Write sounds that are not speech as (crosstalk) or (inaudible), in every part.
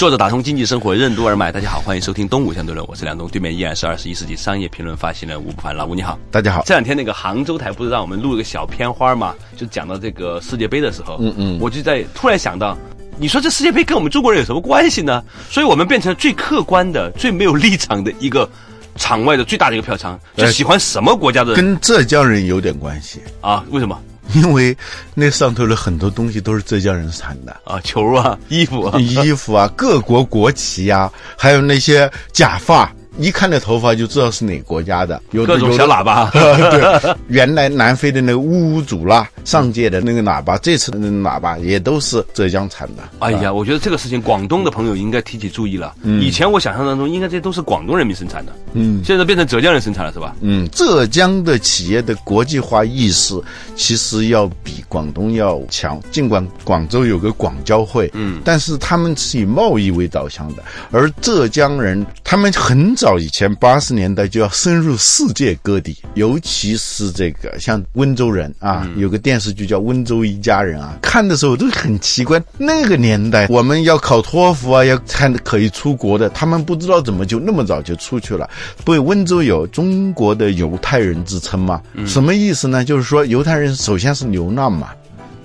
作者打通经济生活任督二脉，大家好，欢迎收听东吴相对论，我是梁东，对面依然是二十一世纪商业评论发行人吴不凡，老吴你好，大家好。这两天那个杭州台不是让我们录了个小片花嘛，就讲到这个世界杯的时候，嗯嗯，我就在突然想到，你说这世界杯跟我们中国人有什么关系呢？所以我们变成最客观的、最没有立场的一个场外的最大的一个票仓，就喜欢什么国家的跟浙江人有点关系，啊？为什么 (laughs) 因为那上头的很多东西都是浙江人产的，啊？球啊，衣服啊，衣服啊，各国国旗呀、还有那些假发，一看那头发就知道是哪个国家的，有的各种小喇叭，(laughs) 对，原来南非的那个乌乌祖拉，上届的那个喇叭，这次的那个喇叭也都是浙江产的。哎呀，我觉得这个事情广东的朋友应该提起注意了。以前我想象当中，应该这些都是广东人民生产的，嗯现在变成浙江人生产了，是吧？嗯，浙江的企业的国际化意识其实要比广东要强。尽管广州有个广交会，嗯，但是他们是以贸易为导向的，而浙江人他们很早以前八十年代就要深入世界各地，尤其是这个像温州人啊，有个电视剧叫《温州一家人》啊，看的时候都很奇怪，那个年代我们要考托福啊，要看可以出国的，他们不知道怎么就那么早就出去了。不，温州有中国的犹太人之称嘛？什么意思呢？就是说犹太人首先是流浪嘛，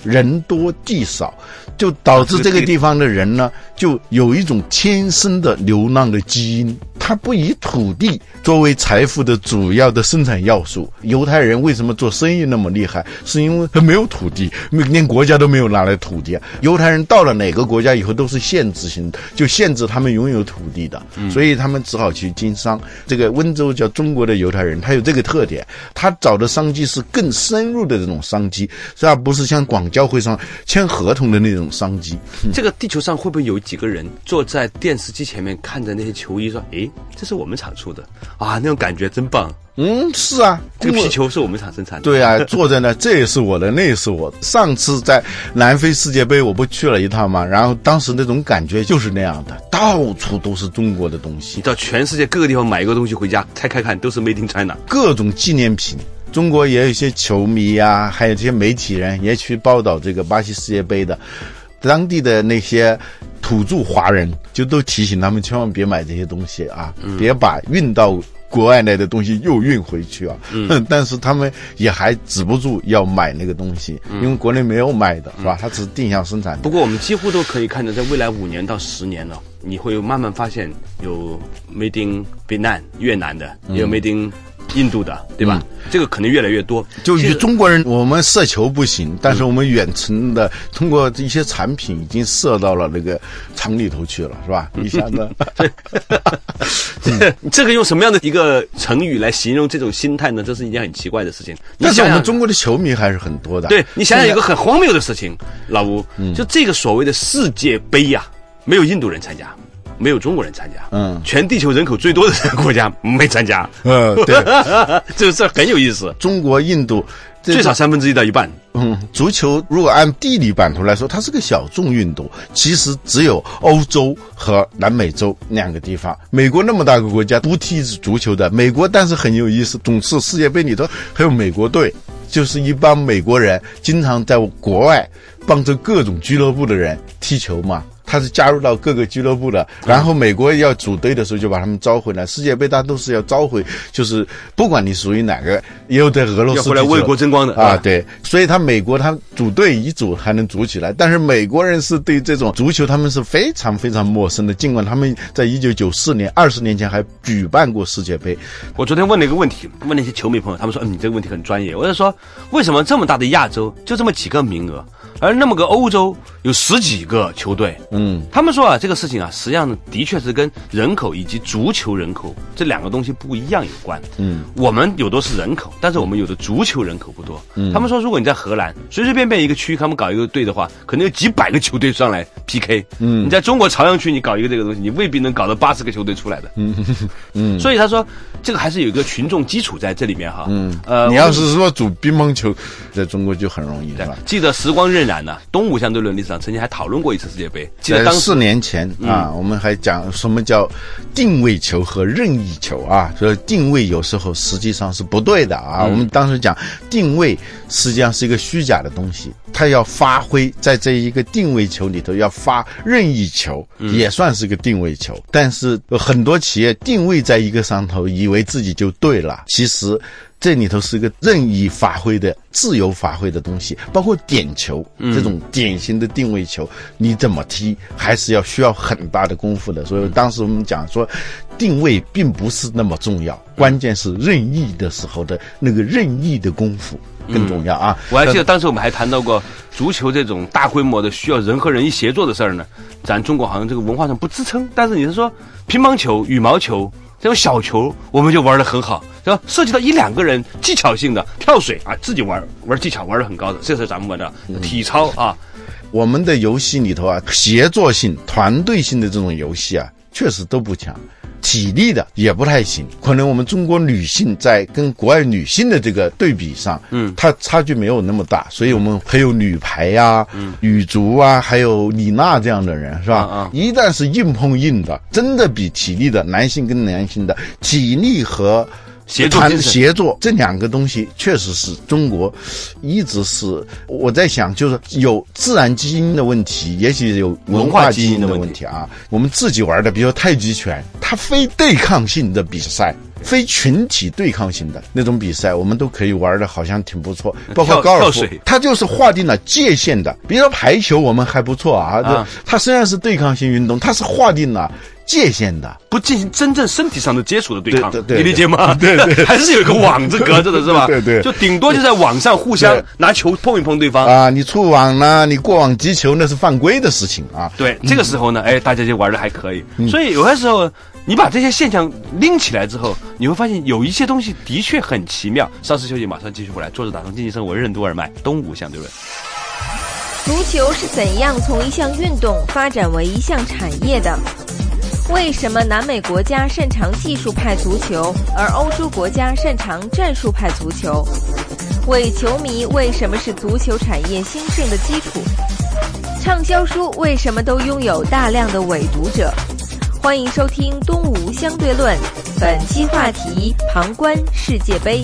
人多地少，就导致这个地方的人呢，就有一种天生的流浪的基因。他不以土地作为财富的主要的生产要素。犹太人为什么做生意那么厉害？是因为他 (laughs) 没有土地，连国家都没有拿来土地啊。犹太人到了哪个国家以后都是限制性的，就限制他们拥有土地的，所以他们只好去经商。这个温州叫中国的犹太人，他有这个特点，他找的商机是更深入的这种商机，是而不是像广交会上签合同的那种商机。这个地球上会不会有几个人坐在电视机前面看着那些球衣，说：“诶，这是我们厂出的啊，那种感觉真棒！嗯，是啊，这个皮球是我们厂生产的。”对啊，坐在那，(laughs) 这也是我的，那也是我的。上次在南非世界杯，我不去了一趟嘛，然后当时那种感觉就是那样的，到处都是中国的东西你，到全世界各个地方买一个东西回家拆开看，都是 Made in China。各种纪念品。中国也有一些球迷呀、还有这些媒体人也去报道这个巴西世界杯的，当地的那些土著华人就都提醒他们千万别买这些东西啊，别把运到。国外来的东西又运回去啊，嗯，(laughs) 但是他们也还止不住要买那个东西，因为国内没有卖的，是吧？它只是定向生产。不过我们几乎都可以看到，在未来五年到十年了，你会慢慢发现有 Made in 越南越南的，也有 Made in 印度的，对吧？这个可能越来越多。就与中国人，我们射球不行，但是我们远程的通过一些产品已经射到了那个厂里头去了，是吧？(laughs) 一下子，(laughs) 这个用什么样的一个成语来形容这种心态呢？这是一件很奇怪的事情。你但是我们中国的球迷还是很多的。对你想想，一个很荒谬的事情，老吴，嗯就这个所谓的世界杯呀、没有印度人参加，没有中国人参加，嗯全地球人口最多的国家没参加，嗯，对，(laughs) 这个事儿很有意思，中国、印度最少三分之一到一半。嗯，足球如果按地理版图来说，它是个小众运动，其实只有欧洲和南美洲两个地方。美国那么大个国家不踢足球的，美国但是很有意思，总是世界杯里头还有美国队，就是一帮美国人经常在国外帮着各种俱乐部的人踢球嘛。他是加入到各个俱乐部的，然后美国要组队的时候就把他们招回来。世界杯他都是要招回，就是不管你属于哪个，也有在俄罗斯要回来为国争光的啊，对，所以他美国他组队一组还能组起来，但是美国人是对这种足球他们是非常非常陌生的，尽管他们在一九九四年二十年前还举办过世界杯，我昨天问了一个问题，问那些球迷朋友，他们说：“嗯，你这个问题很专业。”我就说：“为什么这么大的亚洲就这么几个名额？而那么个欧洲有十几个球队，嗯，他们说啊，这个事情啊，实际上的确是跟人口以及足球人口这两个东西不一样有关。嗯，我们有的是人口，但是我们有的足球人口不多。嗯，他们说，如果你在荷兰随随便便一个区，他们搞一个队的话，可能有几百个球队上来 PK。嗯，你在中国朝阳区，你搞一个这个东西，你未必能搞到八十个球队出来的。嗯嗯，所以他说，这个还是有一个群众基础在这里面哈。嗯，呃，你要是说组乒乓球，在中国就很容易，对吧？记得时光荏苒呢，东吴相对论历史上曾经还讨论过一次世界杯。记得当四年前啊，我们还讲什么叫定位球和任意球啊？所以定位有时候实际上是不对的啊。我们当时讲定位实际上是一个虚假的东西，它要发挥在这一个定位球里头要发任意球，也算是个定位球。但是很多企业定位在一个上头，以为自己就对了，其实。这里头是一个任意发挥的、自由发挥的东西，包括点球这种典型的定位球，你怎么踢还是要需要很大的功夫的。所以当时我们讲说，定位并不是那么重要，关键是任意的时候的那个任意的功夫更重要啊！我还记得当时我们还谈到过足球这种大规模的需要人和人一协作的事儿呢，咱中国好像这个文化上不支撑。但是你是说乒乓球、羽毛球？这种小球我们就玩的很好，是吧？涉及到一两个人技巧性的跳水啊，自己玩玩技巧玩的很高的，这是咱们玩的体操啊。我们的游戏里头啊，协作性、团队性的这种游戏啊，确实都不强。体力的也不太行，可能我们中国女性在跟国外女性的这个对比上，嗯，它差距没有那么大，所以我们还有女排呀、嗯女足啊，还有李娜这样的人，是吧？啊，一旦是硬碰硬的，真的比体力的男性跟男性的体力和。协作协作这两个东西确实是中国一直是我在想，就是有自然基因的问题，也许有文化基因的问题啊。我们自己玩的，比如太极拳，它非对抗性的比赛，非群体对抗性的那种比赛，我们都可以玩的，好像挺不错。包括高尔夫，它就是划定了界限的。比如说排球，我们还不错啊。它虽然是对抗性运动，它是划定了。界限的，不进行真正身体上的接触的对抗，你理解吗？对对，(laughs) 还是有一个网子隔着的，是吧？(laughs) 对对，就顶多就在网上互相拿球碰一碰对方啊。你触网呢，你过网击球那是犯规的事情啊。对，这个时候呢，哎，大家就玩的还可以。所以有些时候，你把这些现象拎起来之后，你会发现有一些东西的确很奇妙。稍事休息，马上继续回来。坐着打通经济生活，任督二脉，东吴相对论。足球是怎样从一项运动发展为一项产业的？为什么南美国家擅长技术派足球，而欧洲国家擅长战术派足球？伪球迷为什么是足球产业兴盛的基础？畅销书为什么都拥有大量的伪读者？欢迎收听《东吴相对论》，本期话题：旁观世界杯。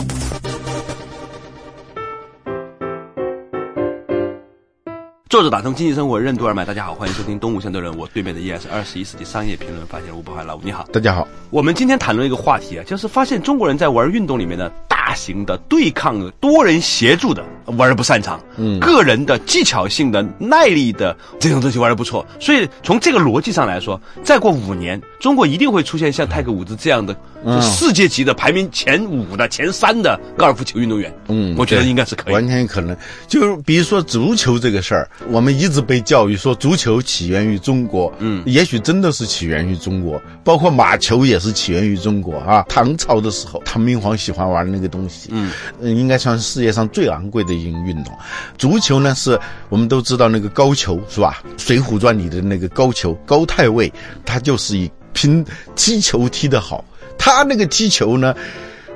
作者打通经济生活任督二脉，大家好，欢迎收听东吴相对论。我对面的依然是二十一世纪商业评论发现人吴伯凡老吴，你好，大家好。我们今天谈论一个话题啊，就是发现中国人在玩运动里面的大型的对抗、多人协助的玩的不擅长，嗯，个人的技巧性的、耐力的这种东西玩的不错。所以从这个逻辑上来说，再过五年，中国一定会出现像泰格伍兹这样的世界级的排名前五的、前三的高尔夫球运动员。嗯，我觉得应该是可以，完全可能。就是比如说足球这个事儿。我们一直被教育说足球起源于中国，嗯，也许真的是起源于中国，包括马球也是起源于中国啊。唐朝的时候，唐明皇喜欢玩那个东西，东西嗯，应该算是世界上最昂贵的一种运动。足球呢，是我们都知道那个高俅是吧？《水浒传》里的那个高俅，高太尉，他就是以拼踢球踢得好，他那个踢球呢。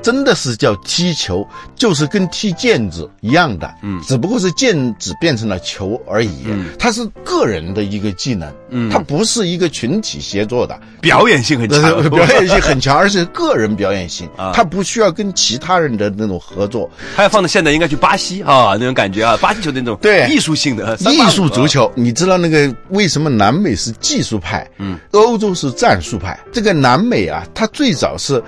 真的是叫踢球，就是跟踢毽子一样的，嗯，只不过是毽子变成了球而已。嗯，它是个人的一个技能，嗯，它不是一个群体协作的，表演性很强，(laughs) 表演性很强，而且个人表演性啊，它不需要跟其他人的那种合作。它要放到现在，应该去巴西啊，那种感觉啊，巴西球那种对艺术性的艺术足球。你知道那个为什么南美是技术派，嗯，欧洲是战术派？这个南美啊，它最早是。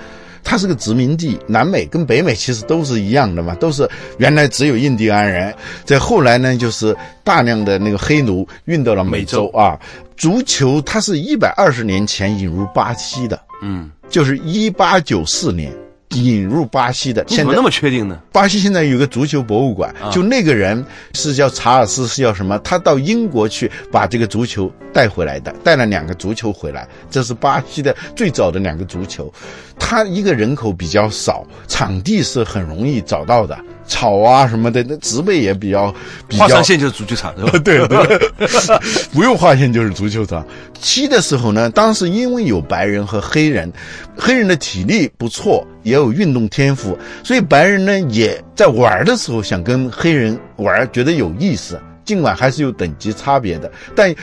它是个殖民地，南美跟北美其实都是一样的嘛，都是原来只有印第安人，在后来呢，就是大量的那个黑奴运到了美洲啊。足球它是一百二十年前引入巴西的，嗯，就是一八九四年引入巴西的。现在你怎么那么确定呢？巴西现在有个足球博物馆，就那个人是叫查尔斯，是叫什么？他到英国去把这个足球带回来的，带了两个足球回来，这是巴西的最早的两个足球。他一个人口比较少，场地是很容易找到的，草啊什么的，那植被也比较比较画上线就是足球场，是吧？对 (laughs) 对，(laughs) 不用划线就是足球场。踢的时候呢，当时因为有白人和黑人，黑人的体力不错，也有运动天赋，所以白人呢也在玩的时候想跟黑人玩，觉得有意思。尽管还是有等级差别的，但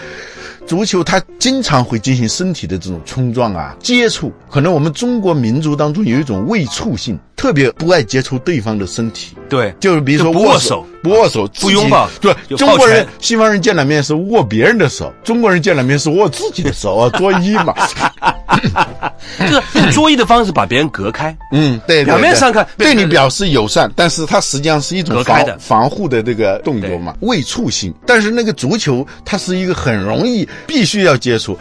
足球它经常会进行身体的这种冲撞啊、接触。可能我们中国民族当中有一种畏触性，特别不爱接触对方的身体。对，就是比如说握手，不握手，不拥抱对，中国人、西方人见了面是握别人的手，中国人见了面是握自己的手啊，(laughs) 作揖嘛。这个用作揖的方式把别人隔开。嗯，对，对表面上看对你表示友善，但是它实际上是一种防隔开的防护的这个动作嘛，未触性。但是那个足球，它是一个很容易必须要接触。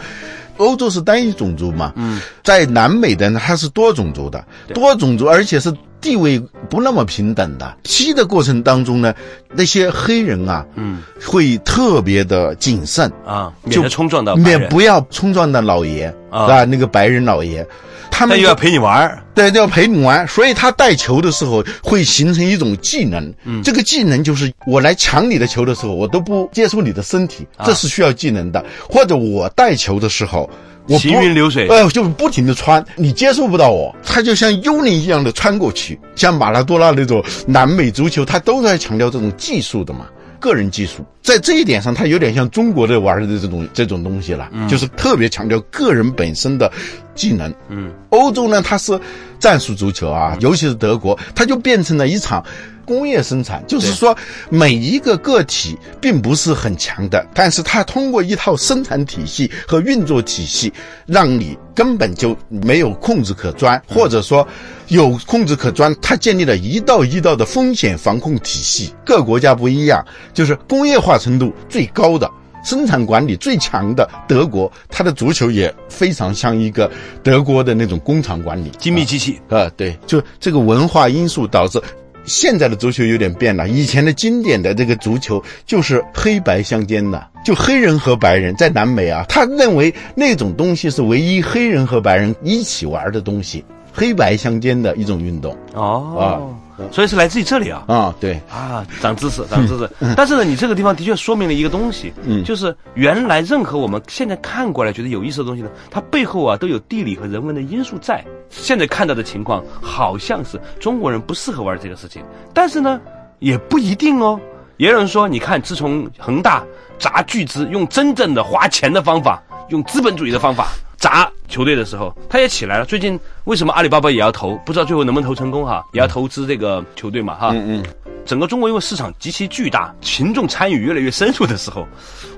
欧洲是单一种族嘛，嗯，在南美的呢，它是多种族的，多种族，而且是地位不那么平等的。踢的过程当中呢，那些黑人啊，嗯，会特别的谨慎啊，免得冲撞到免不要冲撞到老爷啊啊，那个白人老爷，他们又要陪你玩儿。对，要陪你玩，所以他带球的时候会形成一种技能。嗯，这个技能就是我来抢你的球的时候，我都不接触你的身体，啊这是需要技能的。或者我带球的时候。我行云流水呃，就是不停的穿，你接受不到我，他就像幽灵一样的穿过去，像马拉多纳那种南美足球，他都在强调这种技术的嘛。个人技术，在这一点上，它有点像中国的玩的这种这种东西了，就是特别强调个人本身的技能。嗯，欧洲呢，它是战术足球啊，尤其是德国，它就变成了一场工业生产，就是说每一个个体并不是很强的，但是它通过一套生产体系和运作体系，让你根本就没有控制可钻，或者说有控制可钻，它建立了一道一道的风险防控体系。各国家不一样，就是工业化程度最高的。生产管理最强的德国，它的足球也非常像一个德国的那种工厂管理，精密机器，啊，对，就这个文化因素导致。现在的足球有点变了，以前的经典的这个足球就是黑白相间的，就黑人和白人在南美啊，他认为那种东西是唯一黑人和白人一起玩的东西，黑白相间的一种运动哦，啊所以是来自于这里啊。啊，对，啊，长知识，长知识。但是呢，你这个地方的确说明了一个东西，嗯就是原来任何我们现在看过来觉得有意思的东西呢，它背后啊都有地理和人文的因素在。现在看到的情况好像是中国人不适合玩这个事情，但是呢，也不一定哦。也有人说，你看，自从恒大砸巨资，用真正的花钱的方法，用资本主义的方法砸球队的时候，他也起来了。最近为什么阿里巴巴也要投？不知道最后能不能投成功哈？也要投资这个球队嘛哈？嗯嗯。整个中国因为市场极其巨大，群众参与越来越深入的时候，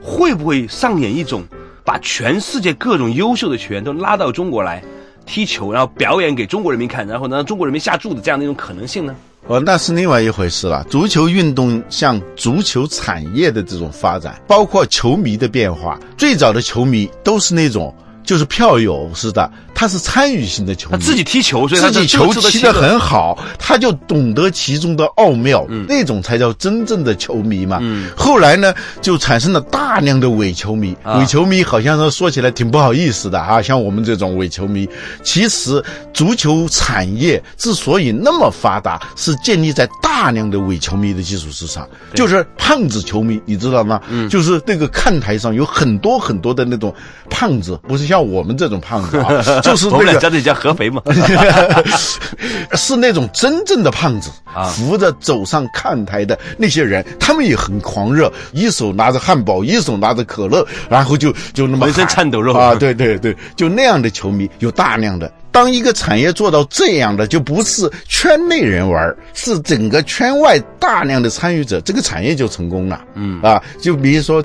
会不会上演一种把全世界各种优秀的球员都拉到中国来踢球，然后表演给中国人民看，然后呢让中国人民下注的这样的一种可能性呢？哦，那是另外一回事了。足球运动像足球产业的这种发展，包括球迷的变化，最早的球迷都是那种就是票友似的，他是参与型的球迷，他自己踢球，所以他自己球踢得很好，他就懂得其中的奥妙，那种才叫真正的球迷嘛。嗯后来呢，就产生了大量的伪球迷。啊伪球迷好像是说起来挺不好意思的啊，像我们这种伪球迷，其实足球产业之所以那么发达，是建立在大量的伪球迷的基础之上。就是胖子球迷，你知道吗？嗯，就是那个看台上有很多很多的那种胖子，不是像我们这种胖子啊，(laughs) 就是 (laughs) 我们那个俩在这里叫合肥嘛。(laughs) 是那种真正的胖子啊扶着走上看台的那些人，他们也很狂热，一手拿着汉堡，一手拿着可乐，然后就就那么浑身颤抖肉啊！对对对，就那样的球迷有大量的。当一个产业做到这样的，就不是圈内人玩，是整个圈外大量的参与者，这个产业就成功了。嗯啊，就比如说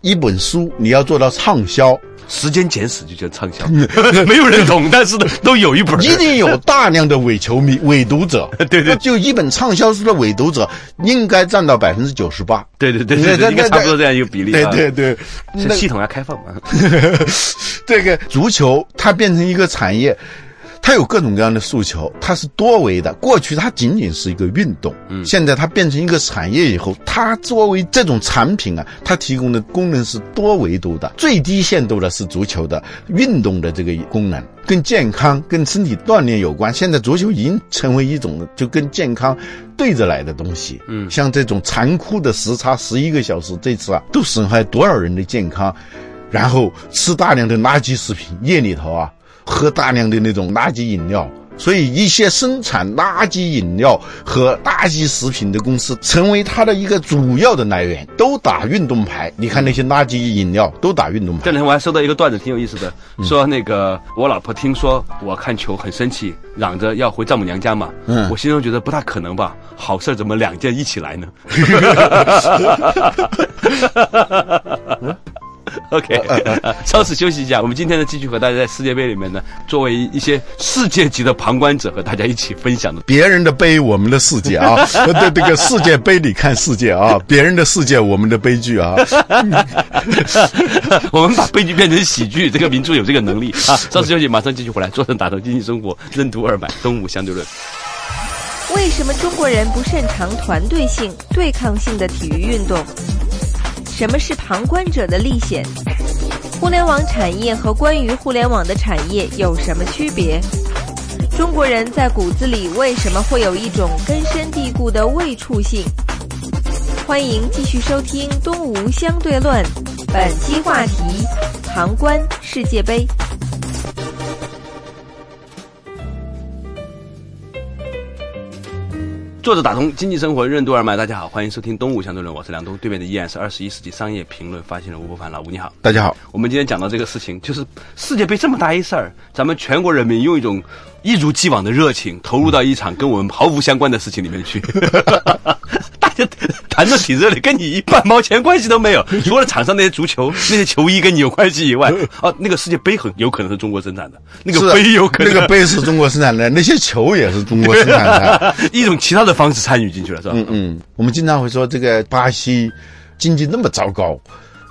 一本书，你要做到畅销，时间简史就叫畅销，(laughs) 没有人懂，但是呢，都有一本。一定有大量的伪球迷、伪读者。(laughs) 对对就一本畅销书的伪读者，应该占到百分之九十八。对对对应该差不多这样一个比例。啊对对对，那这系统要开放嘛？(laughs) 这个足球它变成一个产业，它有各种各样的诉求，它是多维的。过去它仅仅是一个运动，嗯，现在它变成一个产业以后，它作为这种产品啊，它提供的功能是多维度的。最低限度的是足球的运动的这个功能，跟健康、跟身体锻炼有关。现在足球已经成为一种就跟健康对着来的东西。嗯，像这种残酷的时差十一个小时，这次啊，都损害多少人的健康？然后吃大量的垃圾食品，夜里头啊，喝大量的那种垃圾饮料，所以一些生产垃圾饮料和垃圾食品的公司，成为它的一个主要的来源，都打运动牌。你看那些垃圾饮料都打运动牌。这两天我还收到一个段子，挺有意思的，说那个我老婆听说我看球很生气，嚷着要回丈母娘家嘛。嗯，我心中觉得不大可能吧，好事怎么两件一起来呢 (laughs) (laughs) (laughs) (laughs) OK，(laughs) 稍事休息一下。我们今天呢，继续和大家在世界杯里面呢，作为一些世界级的旁观者，和大家一起分享的。别人的杯，我们的世界啊！(laughs) 在这个世界杯里看世界啊，别人的世界，我们的悲剧啊。我们把悲剧变成喜剧，这个民族有这个能力啊！稍事休息，马上继续回来。坐正打通经济生活，任督二脉，东吴相对论。为什么中国人不擅长团队性、对抗性的体育运动？什么是旁观者的历险？互联网产业和关于互联网的产业有什么区别？中国人在骨子里为什么会有一种根深蒂固的畏处性？欢迎继续收听《东吴相对论》，本期话题：旁观世界杯。作者打通经济生活任督二脉，大家好，欢迎收听《东吴相对论》，我是梁东，对面的依然是二十一世纪商业评论发现人吴伯凡，老吴你好，大家好。我们今天讲到这个事情，就是世界杯这么大一事儿，咱们全国人民用一种一如既往的热情投入到一场跟我们毫无相关的事情里面去。谈得挺热里，跟你一半毛钱关系都没有。(laughs) 除了场上那些足球、那些球衣跟你有关系以外，(laughs) 哦，那个世界杯很有可能是中国生产的，那个杯有可能那个杯是中国生产的，那些球也是中国生产的，(laughs) 一种其他的方式参与进去了，是吧？嗯嗯。我们经常会说，这个巴西经济那么糟糕。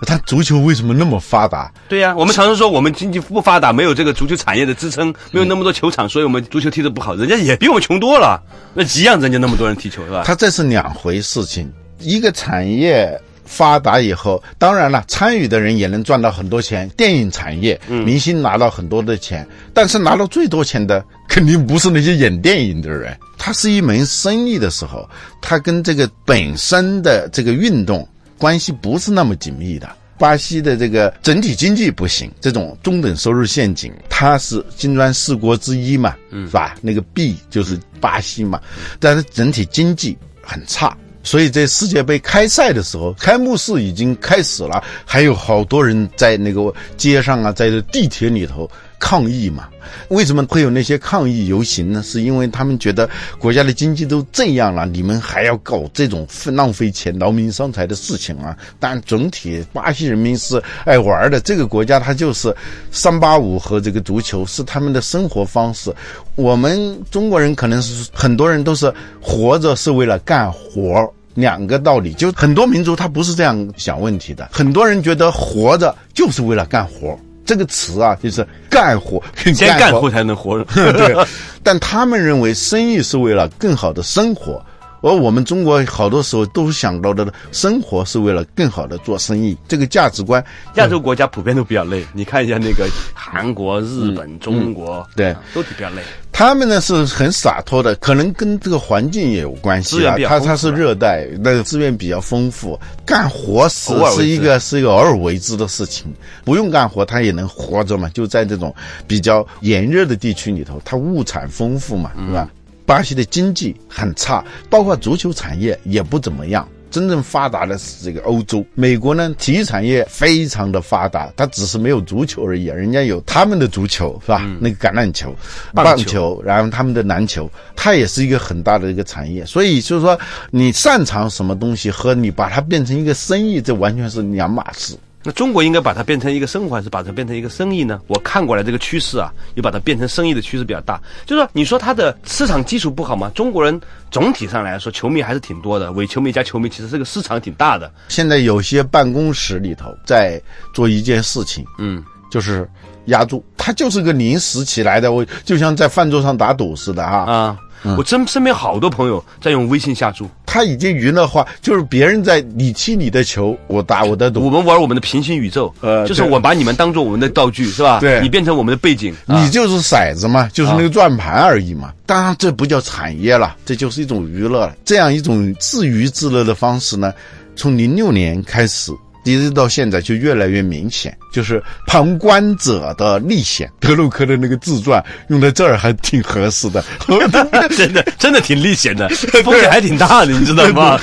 他足球为什么那么发达？对呀，我们常常说我们经济不发达，没有这个足球产业的支撑，没有那么多球场，所以我们足球踢得不好。人家也比我们穷多了，那一样，人家那么多人踢球是吧？他这是两回事情。一个产业发达以后，当然了，参与的人也能赚到很多钱。电影产业，明星拿到很多的钱，但是拿到最多钱的肯定不是那些演电影的人。它是一门生意的时候，它跟这个本身的这个运动。关系不是那么紧密的。巴西的这个整体经济不行，这种中等收入陷阱，它是金砖四国之一嘛，嗯是吧？那个 B 就是巴西嘛，但是整体经济很差，所以在世界杯开赛的时候，开幕式已经开始了，还有好多人在那个街上啊，在地铁里头。抗议嘛？为什么会有那些抗议游行呢？是因为他们觉得国家的经济都这样了，你们还要搞这种浪费钱、劳民伤财的事情啊？但总体巴西人民是爱玩的，这个国家它就是三八五和这个足球是他们的生活方式。我们中国人可能是很多人都是活着是为了干活，两个道理。就很多民族他不是这样想问题的，很多人觉得活着就是为了干活。这个词啊，就是干活，(laughs) 先干活才能活。(laughs) 对，但他们认为生意是为了更好的生活，而我们中国好多时候都想到的生活是为了更好的做生意。这个价值观，亚洲国家普遍都比较累。你看一下那个韩国、日本、中国，对，都比较累。他们呢是很洒脱的，可能跟这个环境也有关系啊。它它是热带，那个资源比较丰富，干活是是一个是一个偶尔为之的事情，不用干活他也能活着嘛。就在这种比较炎热的地区里头，它物产丰富嘛，是吧？巴西的经济很差，包括足球产业也不怎么样。真正发达的是这个欧洲，美国呢，体育产业非常的发达，它只是没有足球而已，人家有他们的足球，是吧？那个橄榄球、棒球，然后他们的篮球，它也是一个很大的一个产业。所以就是说，你擅长什么东西和你把它变成一个生意，这完全是两码事。那中国应该把它变成一个生活，还是把它变成一个生意呢？我看过来这个趋势啊，又把它变成生意的趋势比较大。就是说，你说它的市场基础不好吗？中国人总体上来说，球迷还是挺多的，伪球迷加球迷，其实这个市场挺大的。现在有些办公室里头在做一件事情，嗯，就是压住。它就是个临时起来的，我就像在饭桌上打赌似的哈。啊。我真身边好多朋友在用微信下注，他已经娱乐化，就是别人在你踢你的球，我打我的赌我，们玩我们的平行宇宙，呃就是我把你们当做我们的道具，是吧？对你变成我们的背景，啊你就是骰子嘛，就是那个转盘而已嘛。当然，这不叫产业了，这就是一种娱乐了。这样一种自娱自乐的方式呢，从零六年开始。一直到现在就越来越明显，就是旁观者的历险。德鲁克的那个自传用在这儿还挺合适的。(laughs) 真的真的挺历险的，风险还挺大的，你知道吗？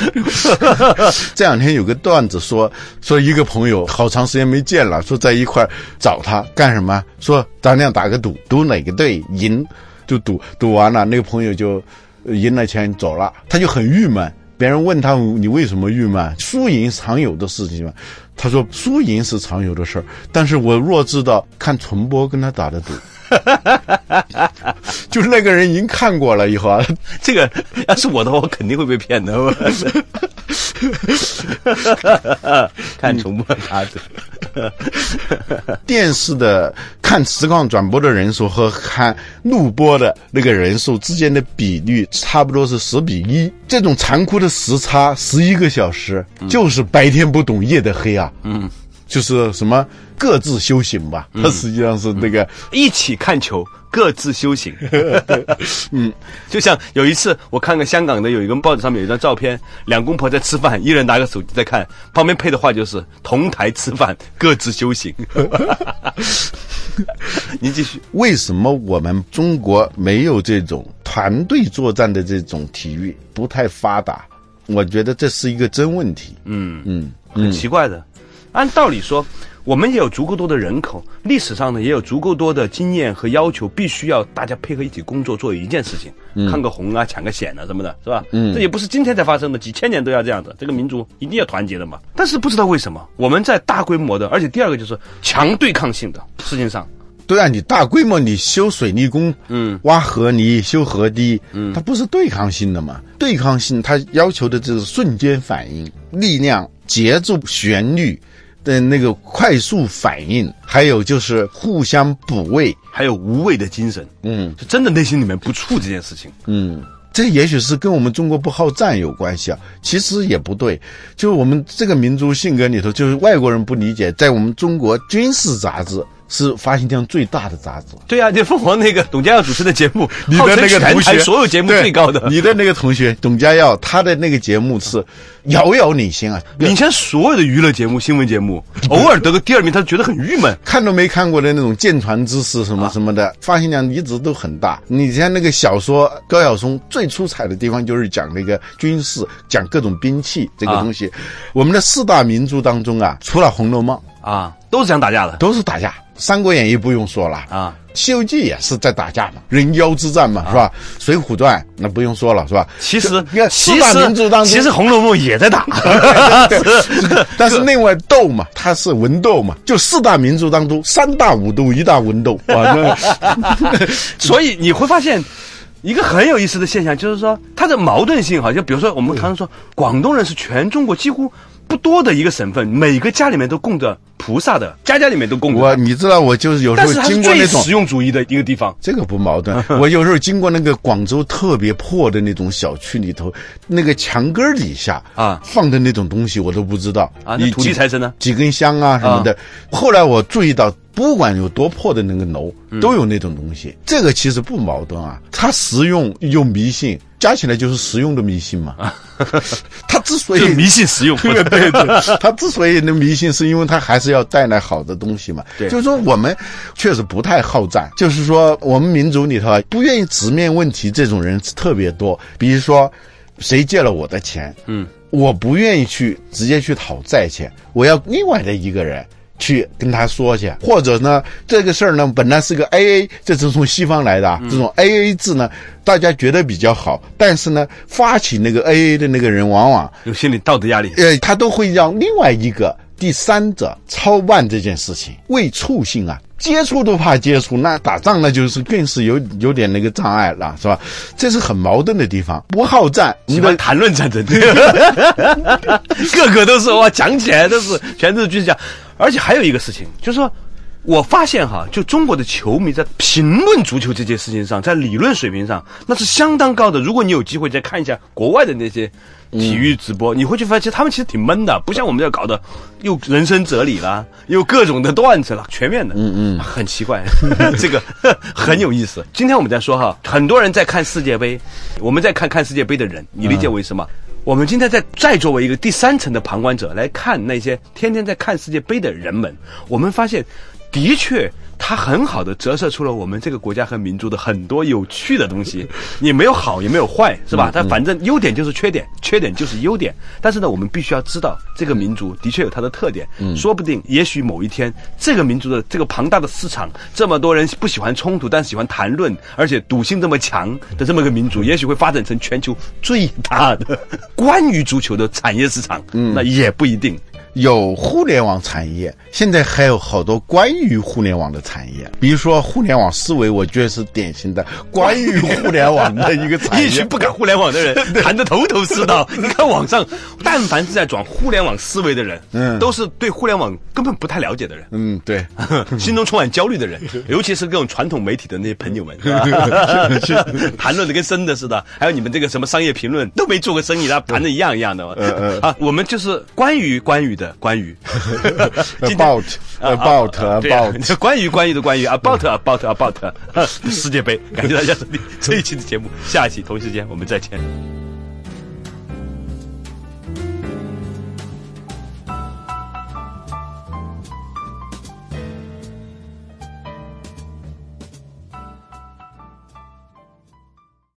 (laughs) 这两天有个段子说，说一个朋友好长时间没见了，说在一块儿找他干什么？说咱俩打个赌，赌哪个队赢，就赌赌完了，那个朋友就呃赢了钱走了，他就很郁闷。别人问他你为什么郁闷？输赢常有的事情嘛。他说输赢是常有的事儿，但是我若知道看重播跟他打的赌，(laughs) 就是那个人已经看过了以后啊，(laughs) 这个要是我的话，我肯定会被骗的。(laughs) 看重播他的，(laughs) 电视的看实况转播的人数和看录播的那个人数之间的比率差不多是十比一。这种残酷的时差，十一个小时，就是白天不懂夜的黑啊。嗯，就是什么各自修行吧，它 (laughs) 实际上是那个一起看球。各自修行，(laughs) 嗯，就像有一次我看个香港的有一个报纸上面有一张照片，两公婆在吃饭，一人拿个手机在看，旁边配的话就是同台吃饭，各自修行。(laughs) 您继续，为什么我们中国没有这种团队作战的这种体育不太发达？我觉得这是一个真问题。嗯嗯，很奇怪的。按道理说，我们也有足够多的人口，历史上呢也有足够多的经验和要求，必须要大家配合一起工作，做一件事情，抗个洪啊，抢个险啊什么的，是吧？嗯，这也不是今天才发生的，几千年都要这样子。这个民族一定要团结的嘛。但是不知道为什么，我们在大规模的，而且第二个就是强对抗性的事情上，对啊，你大规模你修水利工，嗯，挖河泥、修河堤，嗯，它不是对抗性的嘛？对抗性它要求的就是瞬间反应、力量、节奏、旋律的那个快速反应，还有就是互相补位，还有无畏的精神，嗯就真的内心里面不怵这件事情。嗯。这也许是跟我们中国不好战有关系啊，其实也不对。就是我们这个民族性格里头，就是外国人不理解，在我们中国军事杂志是发行量最大的杂志。对啊，就凤凰那个董家耀主持的节目，(laughs) 你的那个同学台所有节目最高的，你的那个同学董家耀，他的那个节目是遥遥领先啊，领先所有的娱乐节目、新闻节目，(laughs) 偶尔得个第二名，他觉得很郁闷。看都没看过的那种舰船知识啊什么什么的，发行量一直都很大。你像那个小说高晓松最出彩的地方就是讲那个军事，讲各种兵器这个啊东西。我们的四大名著当中啊，除了《红楼梦》，啊，都是想打架的都是打架，《三国演义》不用说了。啊。《西游记》也是在打架嘛，人妖之战嘛，是吧？《水浒传》那不用说了，是吧？其实你看其四大实名著当中，其实《红楼梦》也在打，(laughs) (laughs) 但是另外斗嘛，它是文斗嘛，就四大名著当中，三大武斗，一大文斗，哇，那 (laughs) 所以你会发现。一个很有意思的现象，就是说它的矛盾性，好像比如说我们常常说，广东人是全中国几乎不多的一个省份，每个家里面都供着菩萨的，家家里面都供着我。你知道，我就是有时候经过那种实用主义的一个地方。这个不矛盾。(laughs) 我有时候经过那个广州特别破的那种小区里头，那个墙根底下啊放的那种东西，我都不知道啊你土地财神呢几根香啊什么的。后来我注意到，不管有多破的那个楼，嗯都有那种东西。这个其实不矛盾啊，它实用又迷信，加起来就是实用的迷信嘛。(laughs) 他之所以就是迷信实用，对 (laughs) 对对，(laughs) 他之所以能迷信，是因为他还是要带来好的东西嘛。对就是说我们确实不太好战，就是说我们民族里头啊，不愿意直面问题这种人特别多。比如说，谁借了我的钱，嗯，我不愿意去直接去讨债钱，我要另外的一个人。去跟他说去，或者呢，这个事儿呢本来是个 A A，这是从西方来的啊，这种 A A 制呢，大家觉得比较好，但是呢，发起那个 A A 的那个人往往有心理道德压力。呃，他都会让另外一个第三者操办这件事情，为促性啊，接触都怕接触，那打仗那就是更是有有点那个障碍了，是吧？这是很矛盾的地方。不好战，你的喜欢谈论战争，(laughs) 个个都是哇，讲起来都是全都是军事家。而且还有一个事情，就是说，我发现哈，就中国的球迷在评论足球这件事情上，在理论水平上那是相当高的。如果你有机会再看一下国外的那些体育直播，你会去发现他们其实挺闷的，不像我们这搞的又人生哲理啦，又各种的段子啦，全面的，嗯嗯，很奇怪，这个很有意思。今天我们在说哈，很多人在看世界杯，我们在看看世界杯的人，你理解为什么？我们今天在再作为一个第三层的旁观者来看那些天天在看世界杯的人们，我们发现。的确，它很好的折射出了我们这个国家和民族的很多有趣的东西。(laughs) 也没有好，也没有坏，是吧？它反正优点就是缺点，缺点就是优点。但是呢，我们必须要知道，这个民族的确有它的特点。说不定，也许某一天，这个民族的这个庞大的市场，这么多人不喜欢冲突，但喜欢谈论，而且赌性这么强的这么个民族，也许会发展成全球最大的 (laughs) 关于足球的产业市场。那也不一定。有互联网产业，现在还有好多关于互联网的产业，比如说互联网思维，我觉得是典型的关于互联网的一个产业。一群不敢互联网的人 (laughs) 谈得头头是道。(laughs) 你看网上，但凡是在转互联网思维的人，嗯，都是对互联网根本不太了解的人。嗯，对，(laughs) 心中充满焦虑的人，尤其是各种传统媒体的那些朋友们，谈论的跟真的似的。还有你们这个什么商业评论都没做过生意，他谈的一样一样的。嗯嗯啊，我们就是关于关于的。关羽 about about about 关羽关羽的关羽 (laughs) about about about (laughs) 世界杯，感谢大家收听这一期的节目，下一期同一时间我们再见。